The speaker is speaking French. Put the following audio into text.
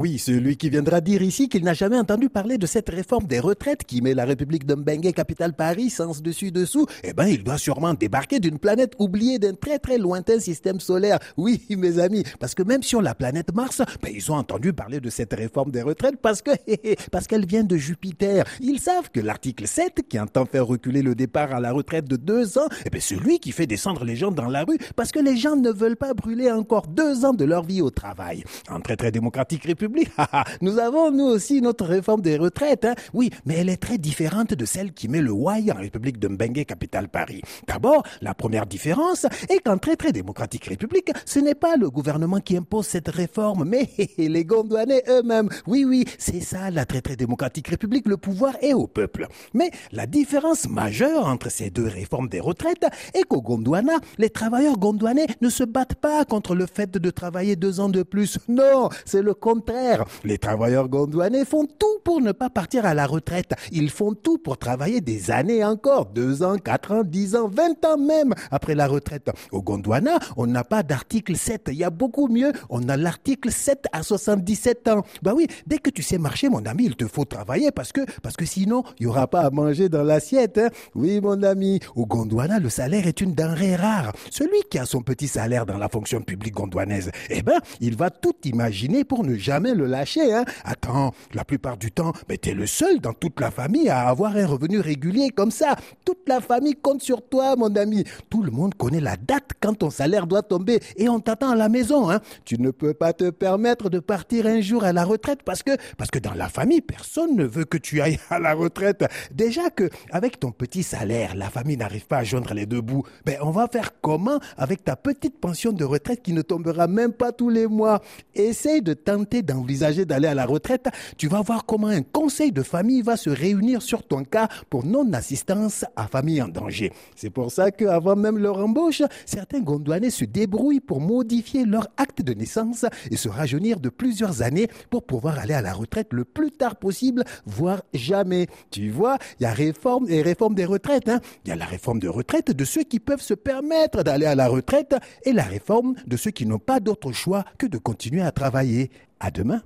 Oui, celui qui viendra dire ici qu'il n'a jamais entendu parler de cette réforme des retraites qui met la République de Mbengue, capitale Paris, sens dessus-dessous, eh ben, il doit sûrement débarquer d'une planète oubliée d'un très très lointain système solaire. Oui, mes amis, parce que même sur la planète Mars, ben, ils ont entendu parler de cette réforme des retraites parce que, parce qu'elle vient de Jupiter. Ils savent que l'article 7, qui entend faire reculer le départ à la retraite de deux ans, eh ben, celui qui fait descendre les gens dans la rue parce que les gens ne veulent pas brûler encore deux ans de leur vie au travail. En très très démocratique République, nous avons nous aussi notre réforme des retraites. Hein. Oui, mais elle est très différente de celle qui met le Wai en République de Mbengue, capitale Paris. D'abord, la première différence est qu'en très très démocratique République, ce n'est pas le gouvernement qui impose cette réforme, mais les Gondouanais eux-mêmes. Oui, oui, c'est ça la très très démocratique République, le pouvoir est au peuple. Mais la différence majeure entre ces deux réformes des retraites est qu'au Gondwana, les travailleurs gondouanais ne se battent pas contre le fait de travailler deux ans de plus. Non, c'est le contraire. Les travailleurs gondouanais font tout pour ne pas partir à la retraite. Ils font tout pour travailler des années encore. Deux ans, quatre ans, dix ans, vingt ans même après la retraite. Au Gondwana, on n'a pas d'article 7. Il y a beaucoup mieux. On a l'article 7 à 77 ans. Bah oui, dès que tu sais marcher, mon ami, il te faut travailler parce que, parce que sinon, il n'y aura pas à manger dans l'assiette. Hein. Oui, mon ami. Au Gondwana, le salaire est une denrée rare. Celui qui a son petit salaire dans la fonction publique gondouanaise, eh ben, il va tout imaginer pour ne jamais le lâcher. Hein. Attends, la plupart du temps, mais t'es le seul dans toute la famille à avoir un revenu régulier comme ça. Toute la famille compte sur toi, mon ami. Tout le monde connaît la date quand ton salaire doit tomber et on t'attend à la maison. Hein. Tu ne peux pas te permettre de partir un jour à la retraite parce que, parce que dans la famille, personne ne veut que tu ailles à la retraite. Déjà que, avec ton petit salaire, la famille n'arrive pas à joindre les deux bouts. Ben, on va faire comment avec ta petite pension de retraite qui ne tombera même pas tous les mois? Essaye de tenter d'envisager d'aller à la retraite. Tu vas voir comment un conseil de famille va se réunir sur ton cas pour non-assistance à famille en danger. C'est pour ça qu'avant même leur embauche, certains Gondouanais se débrouillent pour modifier leur acte de naissance et se rajeunir de plusieurs années pour pouvoir aller à la retraite le plus tard possible, voire jamais. Tu vois, il y a réforme et réforme des retraites. Hein. Il y a la réforme de retraite de ceux qui peuvent se permettre d'aller à la retraite et la réforme de ceux qui n'ont pas d'autre choix que de continuer à travailler. À demain.